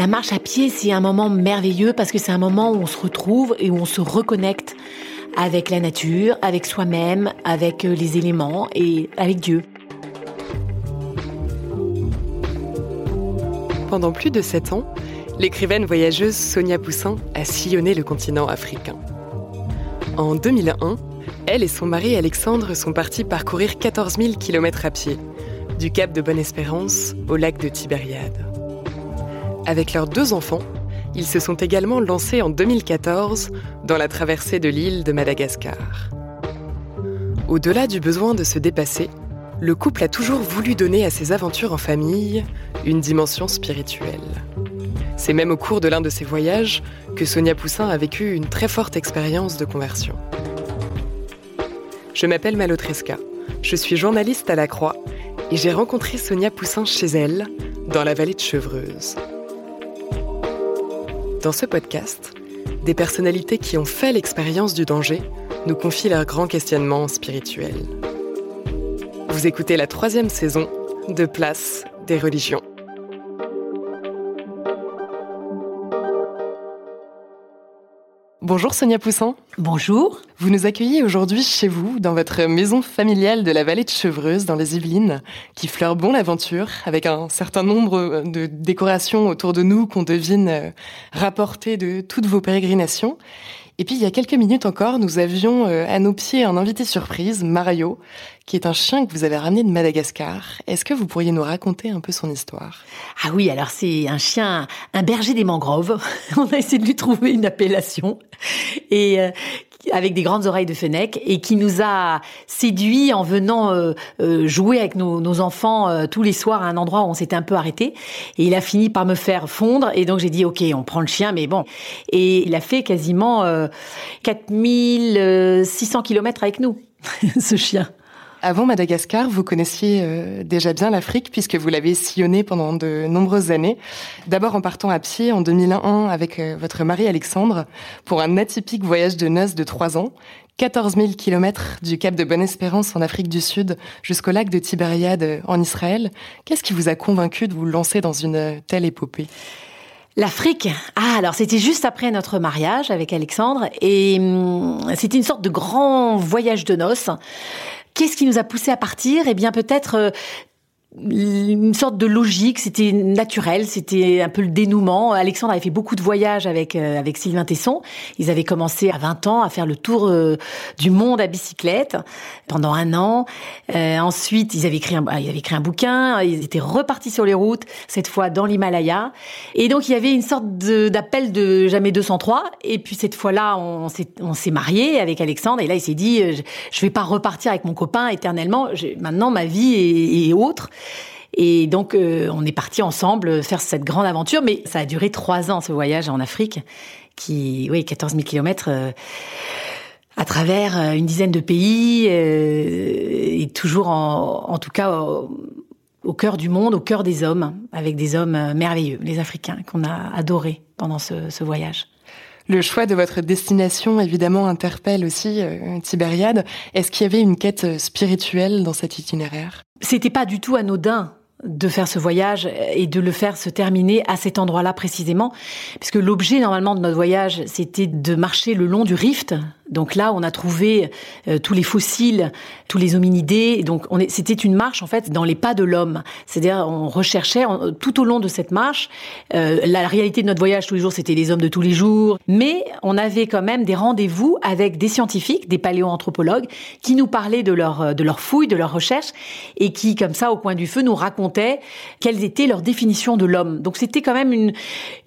La marche à pied, c'est un moment merveilleux parce que c'est un moment où on se retrouve et où on se reconnecte avec la nature, avec soi-même, avec euh, les éléments et avec Dieu. Pendant plus de sept ans, l'écrivaine voyageuse Sonia Poussin a sillonné le continent africain. En 2001, elle et son mari Alexandre sont partis parcourir 14 000 km à pied, du cap de Bonne-Espérance au lac de Tibériade. Avec leurs deux enfants, ils se sont également lancés en 2014 dans la traversée de l'île de Madagascar. Au-delà du besoin de se dépasser, le couple a toujours voulu donner à ses aventures en famille une dimension spirituelle. C'est même au cours de l'un de ses voyages que Sonia Poussin a vécu une très forte expérience de conversion. Je m'appelle Malotresca, je suis journaliste à la Croix et j'ai rencontré Sonia Poussin chez elle, dans la vallée de Chevreuse. Dans ce podcast, des personnalités qui ont fait l'expérience du danger nous confient leurs grands questionnements spirituels. Vous écoutez la troisième saison de Place des religions. Bonjour Sonia Poussin. Bonjour. Vous nous accueillez aujourd'hui chez vous, dans votre maison familiale de la vallée de Chevreuse, dans les Yvelines, qui fleure bon l'aventure, avec un certain nombre de décorations autour de nous qu'on devine euh, rapportées de toutes vos pérégrinations. Et puis il y a quelques minutes encore, nous avions euh, à nos pieds un invité surprise, Mario, qui est un chien que vous avez ramené de Madagascar. Est-ce que vous pourriez nous raconter un peu son histoire? Ah oui, alors c'est un chien, un berger des mangroves. On a essayé de lui trouver une appellation. Et euh, avec des grandes oreilles de fennec et qui nous a séduit en venant euh, euh, jouer avec nos, nos enfants euh, tous les soirs à un endroit où on s'était un peu arrêté. Et il a fini par me faire fondre et donc j'ai dit ok, on prend le chien, mais bon. Et il a fait quasiment 4600 kilomètres avec nous, ce chien. Avant Madagascar, vous connaissiez euh, déjà bien l'Afrique puisque vous l'avez sillonné pendant de nombreuses années. D'abord en partant à pied en 2001 avec euh, votre mari Alexandre pour un atypique voyage de noces de trois ans. 14 000 kilomètres du Cap de Bonne-Espérance en Afrique du Sud jusqu'au lac de Tibériade euh, en Israël. Qu'est-ce qui vous a convaincu de vous lancer dans une telle épopée? L'Afrique. Ah, alors c'était juste après notre mariage avec Alexandre et hum, c'était une sorte de grand voyage de noces. Qu'est-ce qui nous a poussé à partir? Eh bien, peut-être euh, une sorte de logique, c'était naturel, c'était un peu le dénouement. Alexandre avait fait beaucoup de voyages avec euh, avec Sylvain Tesson. Ils avaient commencé à 20 ans à faire le tour euh, du monde à bicyclette pendant un an. Euh, ensuite, ils avaient écrit un ils avaient écrit un bouquin, ils étaient repartis sur les routes cette fois dans l'Himalaya. Et donc il y avait une sorte d'appel de, jamais 203 et puis cette fois-là, on s'est on marié avec Alexandre et là il s'est dit je, je vais pas repartir avec mon copain éternellement, maintenant ma vie est, est autre. Et donc, euh, on est parti ensemble faire cette grande aventure, mais ça a duré trois ans, ce voyage en Afrique, qui, oui, 14 000 kilomètres euh, à travers euh, une dizaine de pays, et toujours, en, tout cas, au, cœur du monde, au cœur des hommes, avec des hommes merveilleux, les Africains, qu'on a adorés pendant ce voyage. Le choix de votre destination, évidemment, interpelle aussi euh, Tibériade. Est-ce qu'il y avait une quête spirituelle dans cet itinéraire? C'était pas du tout anodin de faire ce voyage et de le faire se terminer à cet endroit-là précisément, puisque l'objet normalement de notre voyage, c'était de marcher le long du rift. Donc là, on a trouvé euh, tous les fossiles, tous les hominidés. Donc c'était une marche en fait dans les pas de l'homme. C'est-à-dire on recherchait tout au long de cette marche. Euh, la réalité de notre voyage tous les jours, c'était les hommes de tous les jours, mais on avait quand même des rendez-vous avec des scientifiques, des paléoanthropologues, qui nous parlaient de leur de leurs fouilles, de leurs recherches, et qui comme ça au coin du feu nous racontaient quelles étaient leurs définitions de l'homme. Donc c'était quand même une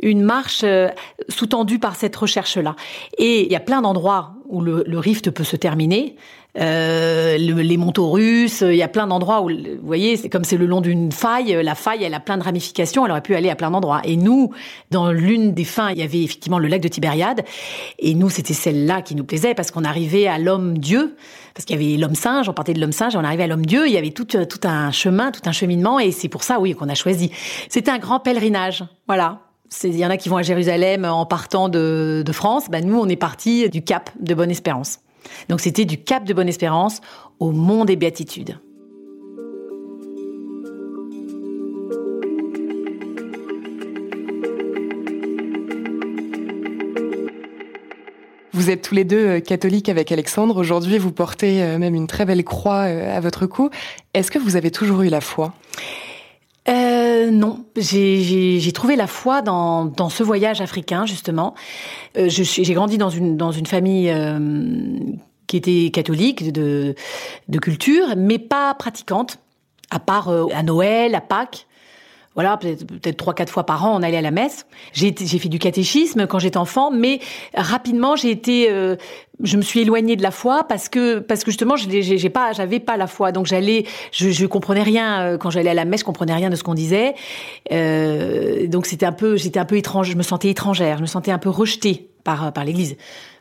une marche euh, sous-tendue par cette recherche-là. Et il y a plein d'endroits où le, le rift peut se terminer. Euh, les manteaux russes, il y a plein d'endroits où, vous voyez, c'est comme c'est le long d'une faille, la faille, elle a plein de ramifications, elle aurait pu aller à plein d'endroits. Et nous, dans l'une des fins, il y avait effectivement le lac de Tibériade, et nous, c'était celle-là qui nous plaisait, parce qu'on arrivait à l'homme-dieu, parce qu'il y avait l'homme singe, on partait de l'homme singe, on arrivait à l'homme dieu, il y avait tout, tout un chemin, tout un cheminement, et c'est pour ça, oui, qu'on a choisi. C'était un grand pèlerinage, voilà. Il y en a qui vont à Jérusalem en partant de, France. Ben nous, on est parti du Cap de Bonne-Espérance. Donc c'était du Cap de Bonne-Espérance au Mont des Béatitudes. Vous êtes tous les deux euh, catholiques avec Alexandre. Aujourd'hui, vous portez euh, même une très belle croix euh, à votre cou. Est-ce que vous avez toujours eu la foi? Euh, non, j'ai trouvé la foi dans, dans ce voyage africain justement. Euh, j'ai grandi dans une dans une famille euh, qui était catholique de de culture, mais pas pratiquante, à part euh, à Noël, à Pâques voilà, peut-être trois, quatre fois par an, on allait à la messe. J'ai fait du catéchisme quand j'étais enfant, mais rapidement, j'ai été, euh, je me suis éloignée de la foi parce que, parce que justement, j'ai pas, j'avais pas la foi, donc j'allais, je, je comprenais rien euh, quand j'allais à la messe, je comprenais rien de ce qu'on disait. Euh, donc c'était un peu, j'étais un peu étrange, je me sentais étrangère, je me sentais un peu rejetée par par l'Église.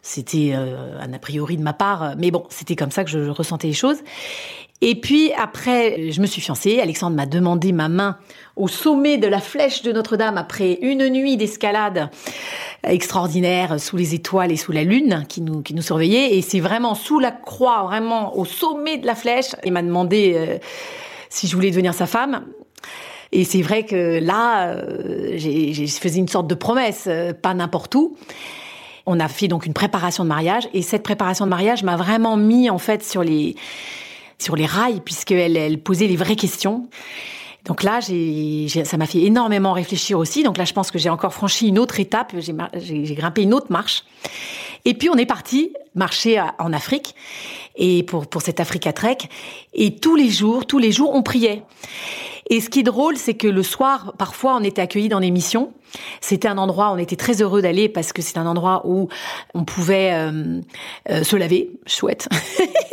C'était euh, un a priori de ma part, mais bon, c'était comme ça que je, je ressentais les choses. Et puis après, je me suis fiancée. Alexandre m'a demandé ma main au sommet de la flèche de Notre-Dame après une nuit d'escalade extraordinaire sous les étoiles et sous la lune qui nous, qui nous surveillait. Et c'est vraiment sous la croix, vraiment au sommet de la flèche. Il m'a demandé euh, si je voulais devenir sa femme. Et c'est vrai que là, euh, j'ai faisais une sorte de promesse, euh, pas n'importe où. On a fait donc une préparation de mariage et cette préparation de mariage m'a vraiment mis en fait sur les sur les rails puisqu'elle elle posait les vraies questions. Donc là, j'ai, ça m'a fait énormément réfléchir aussi. Donc là, je pense que j'ai encore franchi une autre étape, j'ai, grimpé une autre marche. Et puis on est parti marcher en Afrique et pour pour cette Africa Trek. Et tous les jours, tous les jours, on priait. Et ce qui est drôle, c'est que le soir, parfois, on était accueillis dans des missions. C'était un endroit, on était très heureux d'aller parce que c'est un endroit où on pouvait euh, euh, se laver, chouette.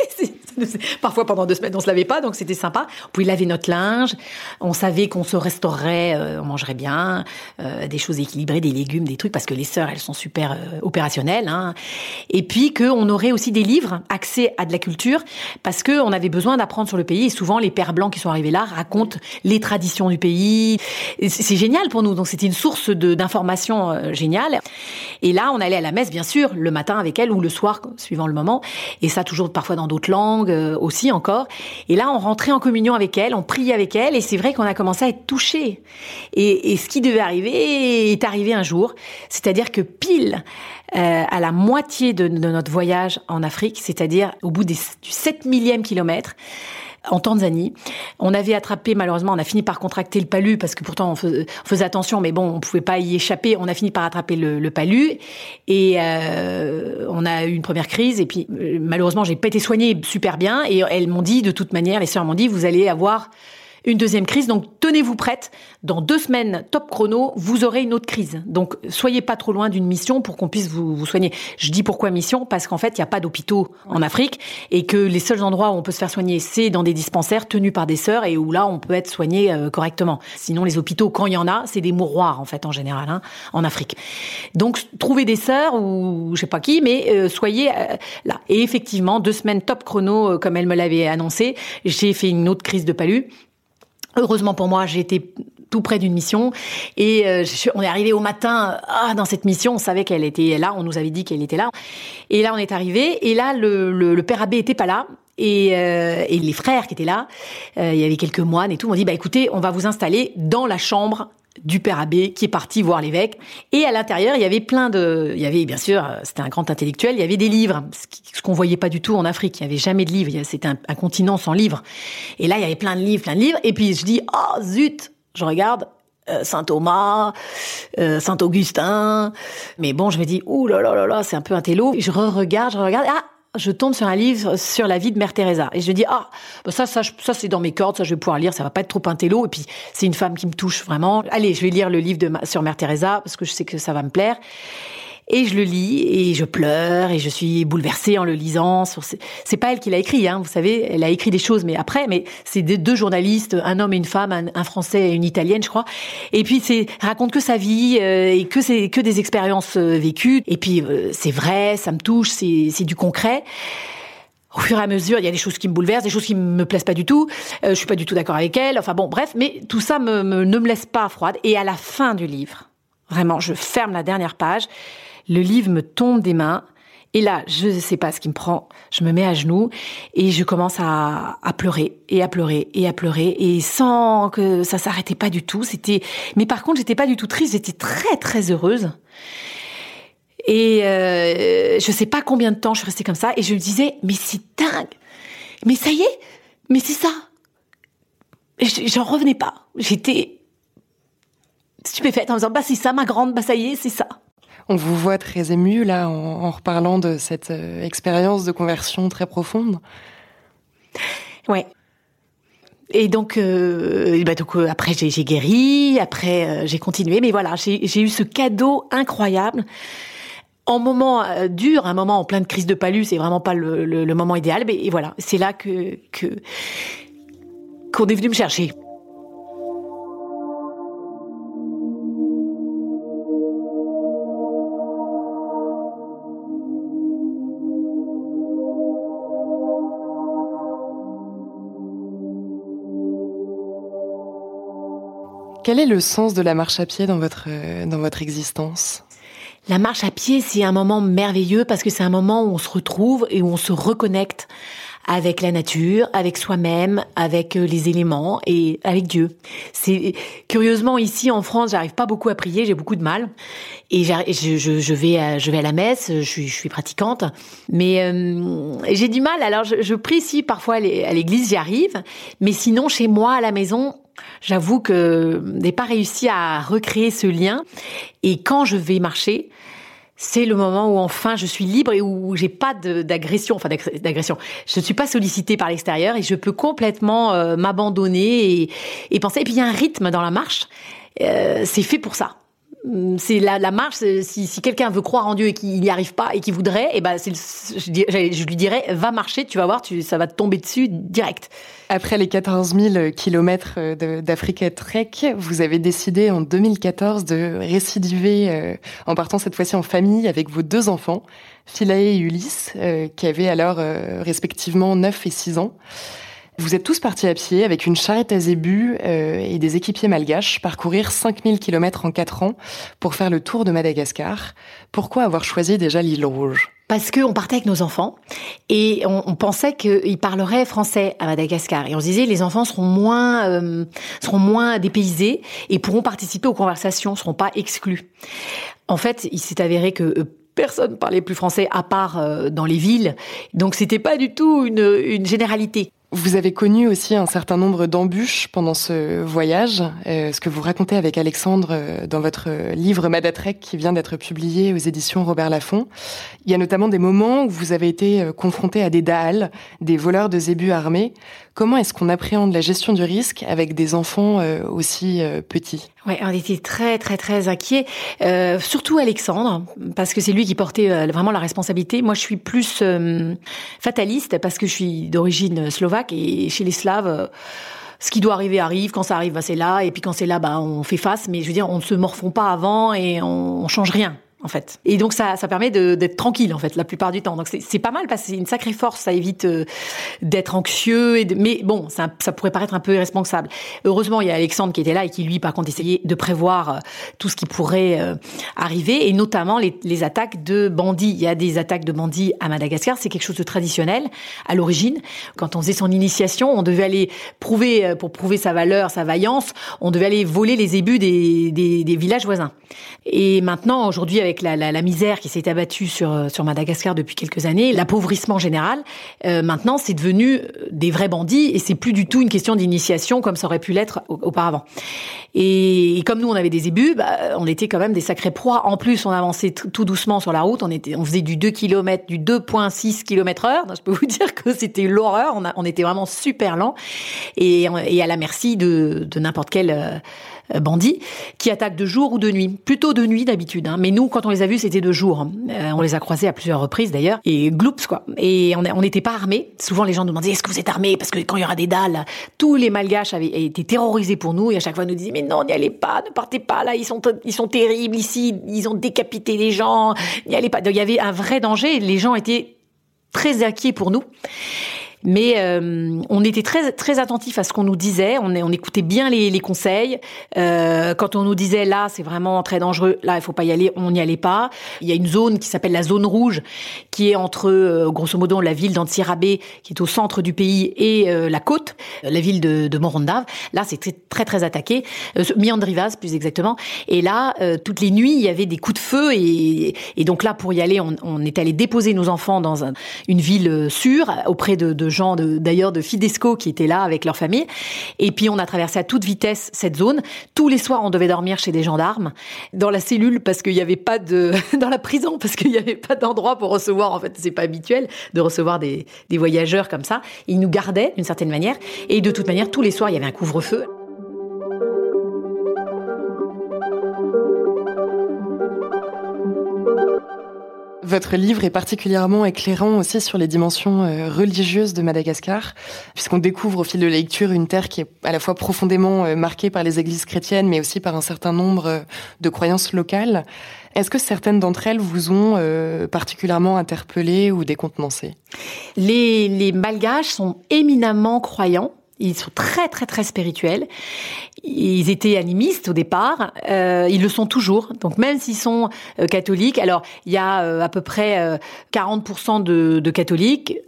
Parfois, pendant deux semaines, on se lavait pas, donc c'était sympa. On pouvait laver notre linge. On savait qu'on se restaurerait, euh, on mangerait bien, euh, des choses équilibrées, des légumes, des trucs, parce que les sœurs, elles sont super euh, opérationnelles. Hein. Et puis qu'on aurait aussi des livres, accès à de la culture, parce que on avait besoin d'apprendre sur le pays. Et souvent, les pères blancs qui sont arrivés là racontent les traditions du pays. C'est génial pour nous. Donc c'était une source d'informations géniale. Et là, on allait à la messe, bien sûr, le matin avec elle ou le soir, suivant le moment. Et ça, toujours parfois dans d'autres langues euh, aussi encore. Et là, on rentrait en communion avec elle, on priait avec elle, et c'est vrai qu'on a commencé à être touchés. Et, ce qui devait arriver est arrivé un jour, c'est-à-dire que pile euh, à la moitié de, notre voyage en Afrique, c'est-à-dire au bout du 7 millième kilomètre, en Tanzanie. On avait attrapé, malheureusement, on a fini par contracter le palu parce que pourtant on faisait, attention, mais bon, on pouvait pas y échapper. On a fini par attraper le, palu et euh, on a eu une première crise. Et puis euh, malheureusement, j'ai pas été soignée super bien et elles m'ont dit, de toute manière, les sœurs m'ont dit, vous allez avoir une deuxième crise. Donc tenez-vous prête. Dans deux semaines, top chrono, vous aurez une autre crise. Donc soyez pas trop loin d'une mission pour qu'on puisse vous, vous, soigner. Je dis pourquoi mission Parce qu'en fait, il n'y a pas d'hôpitaux en Afrique et que les seuls endroits où on peut se faire soigner, c'est dans des dispensaires tenus par des sœurs et où là, on peut être soigné euh, correctement. Sinon, les hôpitaux, quand il y en a, c'est des mouroirs en fait en général hein, en Afrique. Donc trouvez des sœurs ou je sais pas qui, mais euh, soyez euh, là. Et effectivement, deux semaines top chrono, comme elle me l'avait annoncé, j'ai fait une autre crise de palu Heureusement pour moi, j'ai été tout près d'une mission. Et euh, on est arrivé au matin ah, dans cette mission on savait qu'elle était là on nous avait dit qu'elle était là. Et là on est arrivé et là le, le, père abbé était pas là. Et, euh, et, les frères qui étaient là, euh, il y avait quelques moines et tout, m'ont dit bah écoutez, on va vous installer dans la chambre du père abbé qui est parti voir l'évêque. Et à l'intérieur, il y avait plein de, il y avait bien sûr, c'était un grand intellectuel, il y avait des livres, ce qu'on voyait pas du tout en Afrique. Il y avait jamais de livres. C'était un, continent sans livres. Et là, il y avait plein de livres, plein de livres. Et puis je dis, oh zut, je regarde. Euh, Saint Thomas, euh, Saint Augustin, mais bon, je me dis, ouh là là là là, c'est un peu un télo. Je re-regarde, je regarde, ah, je tombe sur un livre sur la vie de Mère Teresa. Et je dis ah bah ça ça ça c'est dans mes cordes ça je vais pouvoir lire ça va pas être trop intello. Et puis c'est une femme qui me touche vraiment. Allez je vais lire le livre de sur Mère Teresa parce que je sais que ça va me plaire Et je le lis et je pleure et je suis bouleversée en le lisant. C'est pas elle qui l'a écrit, hein, vous savez, elle a écrit des choses, mais après, mais c'est deux journalistes, un homme et une femme, un, Français et une Italienne, je crois. Et puis c'est raconte que sa vie euh, et que c'est que des expériences euh, vécues. Et puis euh, c'est vrai, ça me touche, c'est du concret au fur et à mesure, il y a des choses qui me bouleversent, des choses qui me plaisent pas du tout. Euh, je suis pas du tout d'accord avec elle. Enfin bon, bref, mais tout ça me, ne me laisse pas froide. Et à la fin du livre, vraiment, je ferme la dernière page. Le livre me tombe des mains. Et là, je ne sais pas ce qui me prend. Je me mets à genoux et je commence à, pleurer et à pleurer et à pleurer et sans que ça s'arrêtait pas du tout. C'était, mais par contre, j'étais pas du tout triste. J'étais très très heureuse. Et euh, je sais pas combien de temps je suis restée comme ça et je me disais mais c'est dingue. Mais ça y est, mais c'est ça. J'en revenais pas. J'étais stupéfaite en me disant bah c'est ça ma grande, bah ça y est, c'est ça. On vous voit très ému là en, reparlant de cette euh, expérience de conversion très profonde. Ouais. Et donc, euh, bah donc euh, après j'ai guéri, après j'ai continué, mais voilà, j'ai eu ce cadeau incroyable en moment dur, un moment en pleine crise de palus, c'est vraiment pas le, moment idéal. Mais voilà, c'est là que qu'on est venu me chercher. Quel est le sens de la marche à pied dans votre, dans votre existence? La marche à pied, c'est un moment merveilleux parce que c'est un moment où on se retrouve et où on se reconnecte avec la nature, avec soi-même, avec euh, les éléments et avec Dieu. C'est curieusement ici en France, j'arrive pas beaucoup à prier, j'ai beaucoup de mal et je, vais à, je vais à la messe, je suis, pratiquante, mais euh, j'ai du mal. Alors je, je prie ici parfois à l'église, j'y arrive, mais sinon chez moi à la maison, J'avoue que n'ai pas réussi à recréer ce lien. Et quand je vais marcher, c'est le moment où enfin je suis libre et où j'ai pas d'agression, enfin d'agression. Je ne suis pas sollicitée par l'extérieur et je peux complètement euh, m'abandonner et, penser. Et puis il y a un rythme dans la marche. Euh, c'est fait pour ça. Hum, c'est la, la, marche. Si, si quelqu'un veut croire en Dieu et qu'il n'y arrive pas et qu'il voudrait, eh ben c'est, je, lui dirais va marcher, tu vas voir, tu, ça va te tomber dessus direct. Après les 14 000 kilomètres d'Africa Trek, vous avez décidé en 2014 de récidiver euh, en partant cette fois-ci en famille avec vos deux enfants, Philae et Ulysse, euh, qui avaient alors euh, respectivement 9 et 6 ans. Vous êtes tous partis à pied avec une charrette à zébu euh, et des équipiers malgaches parcourir 5000 km en 4 ans pour faire le tour de Madagascar. Pourquoi avoir choisi déjà l'île Rouge? Parce qu'on partait avec nos enfants et on, pensait qu'ils parleraient français à Madagascar et on se disait les enfants seront moins euh, seront moins dépaysés et pourront participer aux conversations, seront pas exclus. En fait, il s'est avéré que euh, personne parlait plus français à part dans les villes, donc c'était pas du tout une généralité. Vous avez connu aussi un certain nombre d'embûches pendant ce voyage, euh, ce que vous racontez avec Alexandre euh, dans votre livre Madatrek qui vient d'être publié aux éditions Robert Laffont. Il y a notamment des moments où vous avez été euh, confronté à des Daals, des voleurs de zébus armés. Comment est-ce qu'on appréhende la gestion du risque avec des enfants aussi petits? Ouais, on était très très très inquiets, euh, surtout Alexandre parce que c'est lui qui portait vraiment la responsabilité. Moi, je suis plus fataliste parce que je suis d'origine slovaque et chez les Slaves, euh, ce qui doit arriver arrive. Quand ça arrive, bah, c'est là. Et puis quand c'est là, bah, on fait face. Mais je veux dire, on ne se morfond pas avant et on, on change rien en fait. Et donc ça, ça permet d'être tranquille en fait la plupart du temps. Donc c'est pas mal parce que c'est une sacrée force, ça évite euh, d'être anxieux. Mais bon, ça, pourrait paraître un peu irresponsable. Heureusement, il y a Alexandre qui était là et qui lui, par contre, essayait de prévoir euh, tout ce qui pourrait euh, arriver et notamment les, les, attaques de bandits. Il y a des attaques de bandits à Madagascar, c'est quelque chose de traditionnel à l'origine. Quand on faisait son initiation, on devait aller prouver pour prouver sa valeur, sa vaillance, on devait aller voler les ébus des, des, des villages voisins. Et maintenant, aujourd'hui, avec la, la, misère qui s'est abattue sur, sur Madagascar depuis quelques années, l'appauvrissement général, euh, maintenant, c'est devenu des vrais bandits et c'est plus du tout une question d'initiation comme ça aurait pu l'être auparavant. Et, comme nous, on avait des ébus, bah, on était quand même des sacrés proies. En plus, on avançait tout doucement sur la route. On faisait du 2 km, du 2.6 km heure. je peux vous dire que c'était l'horreur. On, était vraiment super lent et, à la merci de, n'importe quel euh, bandit qui attaque de jour ou de nuit. Plutôt de nuit d'habitude. Hein. Mais nous, quand on les a vus, c'était de jour. Euh, on les a croisés à plusieurs reprises d'ailleurs. Et gloops, quoi. Et on n'était pas armés. Souvent, les gens nous demandaient est-ce que vous êtes armés? Parce que quand il y aura des dalles, tous les malgaches avaient été terrorisés pour nous. Et à chaque fois, ils nous disaient mais non, n'y allez pas, ne partez pas là. Ils sont, ils sont terribles ici. Ils ont décapité les gens. N'y allez pas. Donc, il y avait un vrai danger. Les gens étaient très inquiets pour nous. Mais euh, on était très très attentif à ce qu'on nous disait. On, écoutait bien les, les conseils. Euh, quand on nous disait là, c'est vraiment très dangereux. Là, il faut pas y aller. On n'y allait pas. Il y a une zone qui s'appelle la zone rouge, qui est entre euh, grosso modo la ville d'Antsirabe, qui est au centre du pays, et euh, la côte, la ville de, de Morondav. Là, c'était très très attaqué. Euh, Miandrivaz, plus exactement. Et là, toutes les nuits, il y avait des coups de feu. Et, et donc là, pour y aller, on, on est allé déposer nos enfants dans un, une ville sûre auprès de, de gens d'ailleurs de, Fidesco qui étaient là avec leur famille. Et puis on a traversé à toute vitesse cette zone. Tous les soirs, on devait dormir chez des gendarmes dans la cellule parce qu'il n'y avait pas de dans la prison parce qu'il n'y avait pas d'endroit pour recevoir. En fait, c'est pas habituel de recevoir des, des voyageurs comme ça. Ils nous gardaient d'une certaine manière. Et de toute manière, tous les soirs, il y avait un couvre-feu. Votre livre est particulièrement éclairant aussi sur les dimensions euh, religieuses de Madagascar, puisqu'on découvre au fil de la lecture une terre qui est à la fois profondément euh, marquée par les églises chrétiennes, mais aussi par un certain nombre euh, de croyances locales. Est-ce que certaines d'entre elles vous ont particulièrement interpellé ou décontenancé les, les Malgaches sont éminemment croyants. Ils sont très très très spirituels. Ils étaient animistes au départ. Euh, ils le sont toujours. Donc même s'ils sont euh, catholiques, alors il y a euh, à peu près 40% de, de catholiques,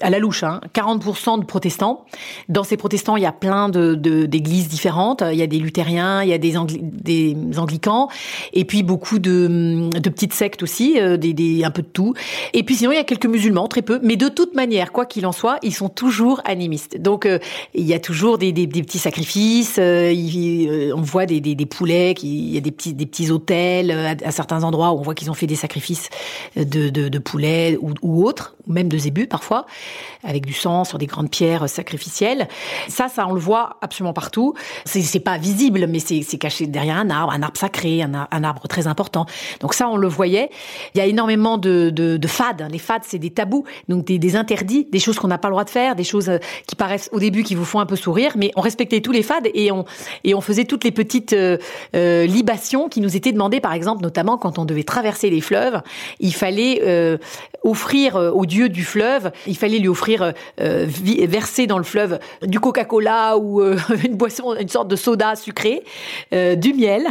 à la louche, hein, 40% de protestants. Dans ces protestants, il y a plein de, d'églises différentes. Il y a des luthériens, il y a des, anglicans, et puis beaucoup de, de petites sectes aussi, euh, un peu de tout. Et puis sinon, il y a quelques musulmans, très peu. Mais de toute manière, quoi qu'il en soit, ils sont toujours animistes. Donc euh, il y a toujours des, des, petits sacrifices. Euh, on voit des, poulets, il y a des petits, des petits hôtels à, certains endroits où on voit qu'ils ont fait des sacrifices de, de, poulets ou, ou autres, même de zébus parfois avec du sang sur des grandes pierres sacrificielles. Ça, ça, on le voit absolument partout. C'est pas visible, mais c'est caché derrière un arbre, un arbre sacré, un, arbre très important. Donc ça, on le voyait. Il y a énormément de, de, de fades. Les fades, c'est des tabous, donc des, interdits, des choses qu'on n'a pas le droit de faire, des choses euh, qui paraissent au début qui vous font un peu sourire, mais on respectait tous les fades et on et on faisait toutes les petites euh, euh libations qui nous étaient demandées, par exemple, notamment quand on devait traverser les fleuves, il fallait offrir au dieu du fleuve, il fallait lui offrir euh, euh, verser dans le fleuve du Coca-Cola ou euh, une boisson, une sorte de soda sucré, du miel,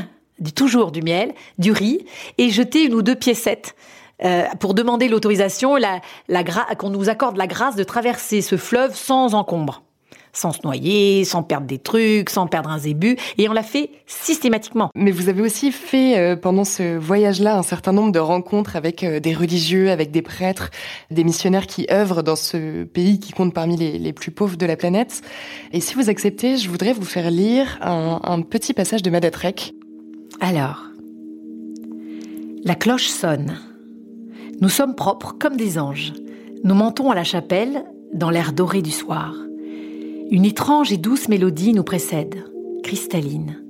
toujours du miel, du riz, et jeter une ou deux piécettes. pour demander l'autorisation, la, qu'on nous accorde la grâce de traverser ce fleuve sans encombre sans se noyer, sans perdre des trucs, sans perdre un zébu, et on l'a fait systématiquement. Mais vous avez aussi fait euh, pendant ce voyage-là un certain nombre de rencontres avec euh, des religieux, avec des prêtres, des missionnaires qui œuvrent dans ce pays qui compte parmi les, les plus pauvres de la planète. Et si vous acceptez, je voudrais vous faire lire un, un petit passage de Madatrek. Alors, la cloche sonne. Nous sommes propres comme des anges. Nous montons à la chapelle dans l'air doré du soir. Une étrange et douce mélodie nous précède, cristalline.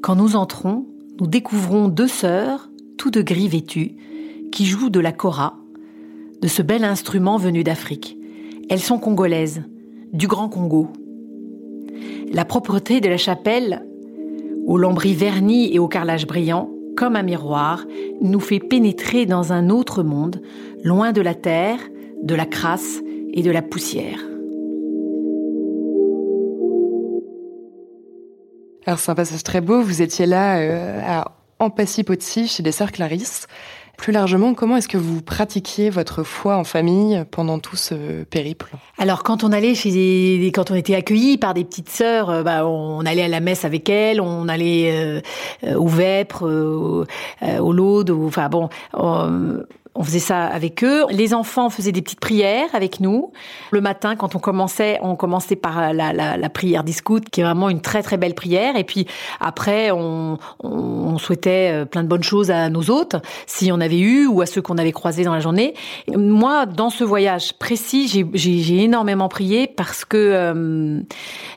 Quand nous entrons, nous découvrons deux sœurs, tout de gris vêtues, qui jouent de la kora, de ce bel instrument venu d'Afrique. Elles sont congolaises, du Grand Congo. La propreté de la chapelle, aux lambris vernis et au carrelage brillant, comme un miroir, nous fait pénétrer dans un autre monde, loin de la terre, de la crasse et de la poussière. Alors c'est un passage très beau. Vous étiez là euh, à Ampassy-Potsi chez les sœurs Clarisse. Plus largement, comment est-ce que vous pratiquiez votre foi en famille pendant tout ce périple? Alors, quand on allait chez des, quand on était accueillis par des petites sœurs, euh, bah, on allait à la messe avec elles, on allait euh, au vêpres, au, au laude, enfin bon, on faisait ça avec eux. Les enfants faisaient des petites prières avec nous. Le matin, quand on commençait, on commençait par la, la, la prière des scouts, qui est vraiment une très très belle prière. Et puis après, on, on souhaitait euh, plein de bonnes choses à nos hôtes, si on avait eu, ou à ceux qu'on avait croisés dans la journée. Moi, dans ce voyage précis, j'ai énormément prié parce que euh,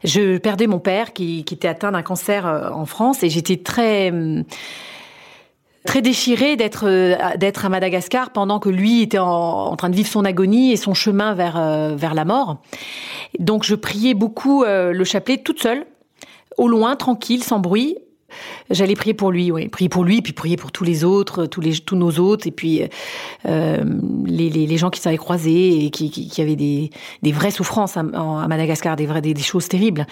je perdais mon père qui, qui était atteint d'un cancer euh, en France et j'étais très très déchiré d'être euh, d'être à Madagascar pendant que lui était en, train de vivre son agonie et son chemin vers euh, vers la mort. Donc je priais beaucoup euh, le chapelet toute seule, au loin, tranquille, sans bruit, J'allais prier pour lui, oui, prier pour lui, puis prier pour tous les autres, tous les tous nos autres, et puis euh, les, les, les, gens qui s'avaient croisés et qui, qui, qui avaient des, des vraies souffrances à, à Madagascar, des vraies des, des choses terribles,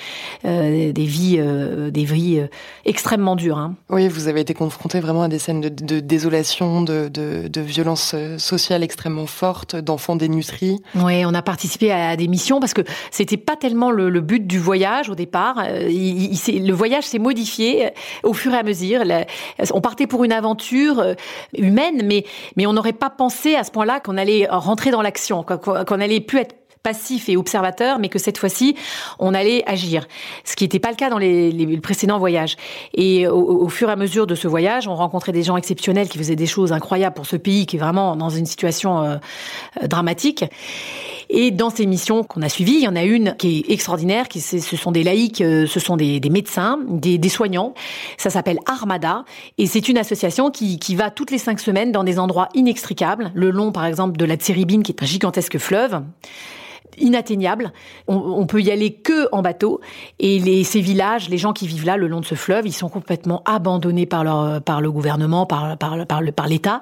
euh, des vies euh, des vies extrêmement dures. Hein. Oui, vous avez été confronté vraiment à des scènes de, de désolation, de, de, de violence sociale extrêmement forte, d'enfants dénutris. Oui, on a participé à des missions parce que c'était pas tellement le, le, but du voyage au départ. Il, il, le voyage s'est modifié au fur On partait pour une aventure euh, humaine, mais, mais on n'aurait pas pensé à ce point-là qu'on allait rentrer dans l'action, qu'on allait plus être passif et observateur, mais que cette fois-ci, on allait agir. Ce qui n'était pas le cas dans les, les précédents voyages. Et au, au, fur et à mesure de ce voyage, on rencontrait des gens exceptionnels qui faisaient des choses incroyables pour ce pays qui est vraiment dans une situation euh, euh dramatique. Et dans ces missions qu'on a suivies, il y en a une qui est extraordinaire, qui ce sont des laïcs, euh, ce sont des, des médecins, des, des, soignants. Ça s'appelle Armada et c'est une association qui, qui va toutes les cinq semaines dans des endroits inextricables, le long par exemple de la Tsiribine, qui est un gigantesque fleuve inatteignable. On, on, peut y aller que en bateau. Et ces villages, les gens qui vivent là, le long de ce fleuve, ils sont complètement abandonnés par le gouvernement, par, l'État.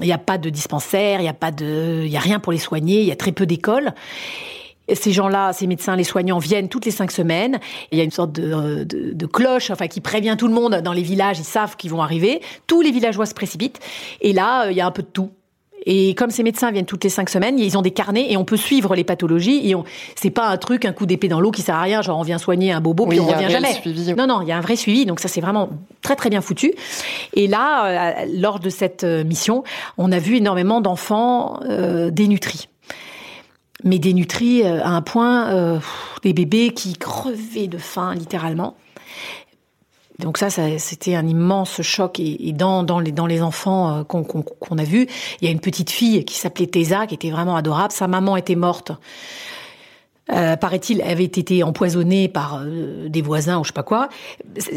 Il n'y a pas de dispensaire, il n'y a rien pour les soigner, il y a très peu d'écoles. Ces gens-là, ces médecins, les soignants viennent toutes les cinq semaines. Il y a une sorte de, de, cloche, enfin, qui prévient tout le monde dans les villages. Ils savent qu'ils vont arriver. Tous les villageois se précipitent. Et là, il y a un peu de tout. Et comme ces médecins viennent toutes les cinq semaines, ils ont des carnets et on peut suivre les pathologies. Et on, c'est pas un truc, un coup d'épée dans l'eau qui sert à rien, genre on vient soigner un bobo oui, puis on revient jamais. Suivi. Non, non, il y a un vrai suivi. Donc ça, c'est vraiment très très bien foutu. Et là, euh, lors de cette euh, mission, on a vu énormément d'enfants euh, dénutris mais dénutris à un point, euh, des bébés qui crevaient de faim littéralement. Donc ça, ça c'était un immense choc. Et, et dans, dans, les, dans les enfants euh, qu'on qu qu a vus, il y a une petite fille qui s'appelait Tessa, qui était vraiment adorable. Sa maman était morte. Euh, paraît-il, avait été empoisonnée par euh, des voisins ou je sais pas quoi.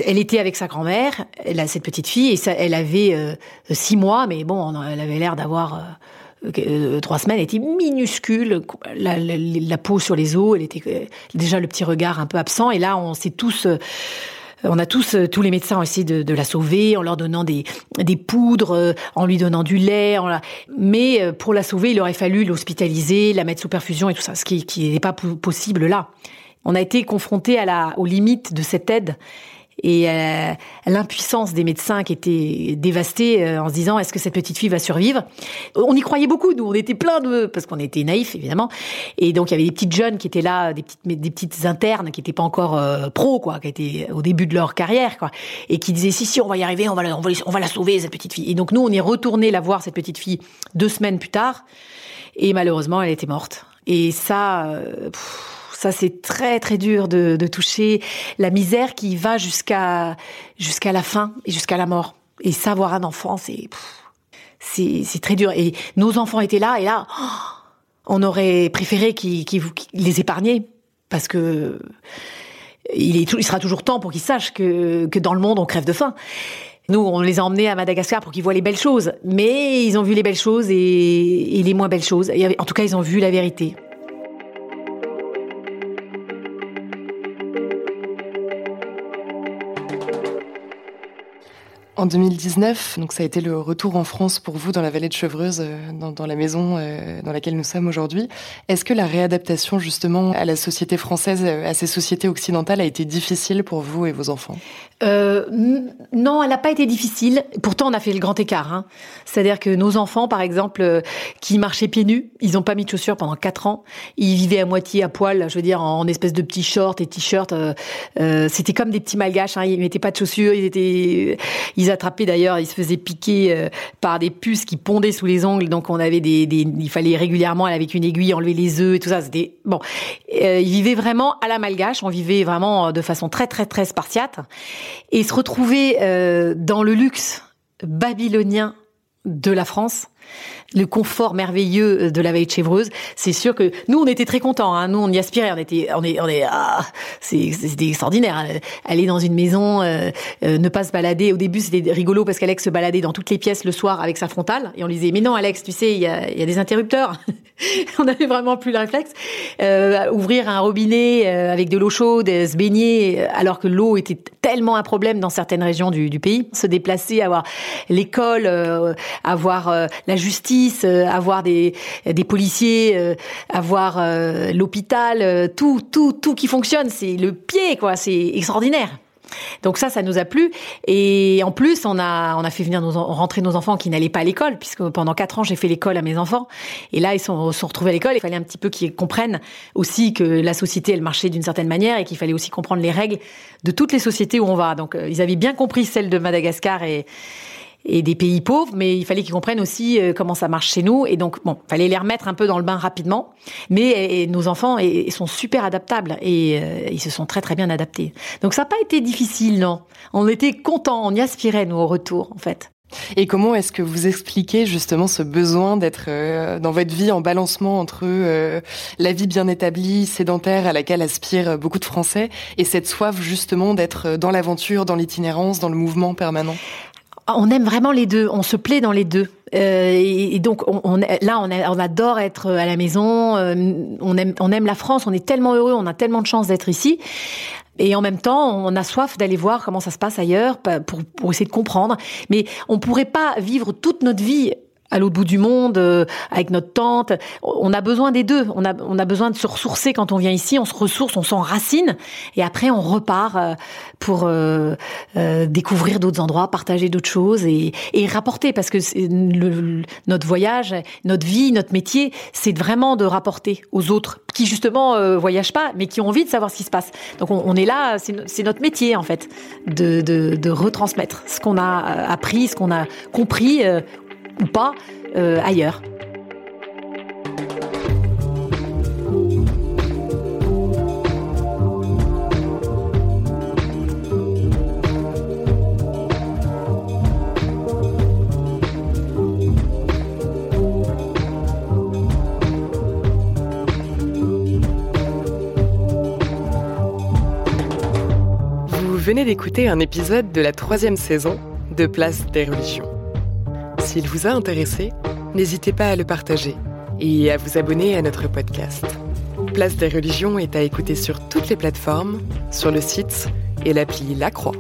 Elle était avec sa grand-mère, elle a cette petite fille, et ça, elle avait euh, six mois, mais bon, elle avait l'air d'avoir euh, trois semaines, elle était minuscule, la, la, la, peau sur les os, elle était déjà le petit regard un peu absent, et là, on s'est tous on a tous, euh, tous les médecins ont essayé de, de, la sauver en leur donnant des, des poudres, euh, en lui donnant du lait. La... Mais euh, pour la sauver, il aurait fallu l'hospitaliser, la mettre sous perfusion et tout ça, ce qui n'est pas possible là. On a été confronté à la, aux limites de cette aide et euh, l'impuissance des médecins qui étaient dévastés euh, en se disant est-ce que cette petite fille va survivre? On y croyait beaucoup, nous, on était plein de parce qu'on était naïfs évidemment, et donc il y avait des petites jeunes qui étaient là, des petites des petites internes qui n'étaient pas encore euh, pros quoi, qui étaient au début de leur carrière quoi, et qui disaient si si on va y arriver, on va la, on va, on va la sauver cette petite fille. Et donc nous on est retourné la voir cette petite fille deux semaines plus tard, et malheureusement elle était morte. Et ça. Euh, pff, ça, c'est très très dur de, de, toucher la misère qui va jusqu'à jusqu'à la fin et jusqu'à la mort. Et savoir un enfant, c'est c'est très dur. Et nos enfants étaient là et là, oh, on aurait préféré qu'ils qu qu les épargner parce que il, est, il sera toujours temps pour qu'ils sachent que que dans le monde on crève de faim. Nous, on les a emmenés à Madagascar pour qu'ils voient les belles choses, mais ils ont vu les belles choses et, et les moins belles choses. En tout cas, ils ont vu la vérité. En 2019, donc ça a été le retour en France pour vous dans la vallée de Chevreuse, dans, dans la maison euh, dans laquelle nous sommes aujourd'hui. Est-ce que la réadaptation justement à la société française, à ces sociétés occidentales, a été difficile pour vous et vos enfants? Euh, Non, elle n'a pas été difficile. Pourtant, on a fait le grand écart. Hein. C'est-à-dire que nos enfants, par exemple, euh, qui marchaient pieds nus, ils n'ont pas mis de chaussures pendant quatre ans. Ils vivaient à moitié à poil, je veux dire, en, espèce de petits shorts et t-shirts. Euh, euh, C'était comme des petits malgaches. Hein. Ils mettaient pas de chaussures. Ils étaient, ils attrapés d'ailleurs, ils se faisaient piquer euh, par des puces qui pondaient sous les ongles, donc on avait des, des il fallait régulièrement avec une aiguille enlever les œufs et tout ça. C'était bon. Euh, ils vivaient vraiment à la malgache, on vivait vraiment de façon très très très spartiate et se retrouver euh, dans le luxe babylonien de la France, le confort merveilleux de la vallée de Chevreuse. C'est sûr que nous, on était très contents. Hein. Nous, on y aspirait. On était, on est, on est, ah, c'était extraordinaire. Aller dans une maison, euh, euh, ne pas se balader. Au début, c'était rigolo parce qu'Alex se baladait dans toutes les pièces le soir avec sa frontale et on lui disait mais non, Alex, tu sais, il y a, des interrupteurs. on n'avait vraiment plus le réflexe. Euh, ouvrir un robinet euh, avec de l'eau chaude, se baigner, alors que l'eau était tellement un problème dans certaines régions du, du pays. Se déplacer, avoir l'école, avoir la justice euh, avoir des, des policiers, euh, avoir euh, l'hôpital, tout, tout, tout qui fonctionne. C'est le pied, quoi. C'est extraordinaire. Donc ça, ça nous a plu. Et en plus, on a, on a fait venir nos, rentrer nos enfants qui n'allaient pas à l'école, puisque pendant quatre ans, j'ai fait l'école à mes enfants. Et là, ils sont, sont retrouvés à l'école. Il fallait un petit peu qu'ils comprennent aussi que la société, elle marchait d'une certaine manière et qu'il fallait aussi comprendre les règles de toutes les sociétés où on va. Donc, ils avaient bien compris celle de Madagascar et, et des pays pauvres, mais il fallait qu'ils comprennent aussi euh, comment ça marche chez nous. Et donc, bon, fallait les remettre un peu dans le bain rapidement. Mais nos enfants sont super adaptables et euh, ils se sont très très bien adaptés. Donc ça n'a pas été difficile, non. On était contents, on y aspirait nous au retour, en fait. Et comment est-ce que vous expliquez justement ce besoin d'être euh, dans votre vie en balancement entre la vie bien établie, sédentaire, à laquelle aspirent beaucoup de Français, et cette soif justement d'être dans l'aventure, dans l'itinérance, dans le mouvement permanent? On aime vraiment les deux, on se plaît dans les deux. Euh, et, donc on, là, on, on, adore être à la maison, euh, on, aime, on aime la France, on est tellement heureux, on a tellement de chance d'être ici. Et en même temps, on a soif d'aller voir comment ça se passe ailleurs pour, pour essayer de comprendre. Mais on pourrait pas vivre toute notre vie à l'autre bout du monde, euh, avec notre tante. On a besoin des deux. On a, on a besoin de se ressourcer quand on vient ici. On se ressource, on s'enracine, et après on repart euh, pour euh, découvrir d'autres endroits, partager d'autres choses et, et rapporter. Parce que le, notre voyage, notre vie, notre métier, c'est vraiment de rapporter aux autres qui justement voyagent pas, mais qui ont envie de savoir ce qui se passe. Donc on, est là, c'est notre métier en fait, de, de, de retransmettre ce qu'on a appris, ce qu'on a compris pas euh, ailleurs. Vous venez d'écouter un épisode de la troisième saison de Place des religions. S'il vous a intéressé, n'hésitez pas à le partager et à vous abonner à notre podcast. Place des religions est à écouter sur toutes les plateformes, sur le site et l'appli La Croix.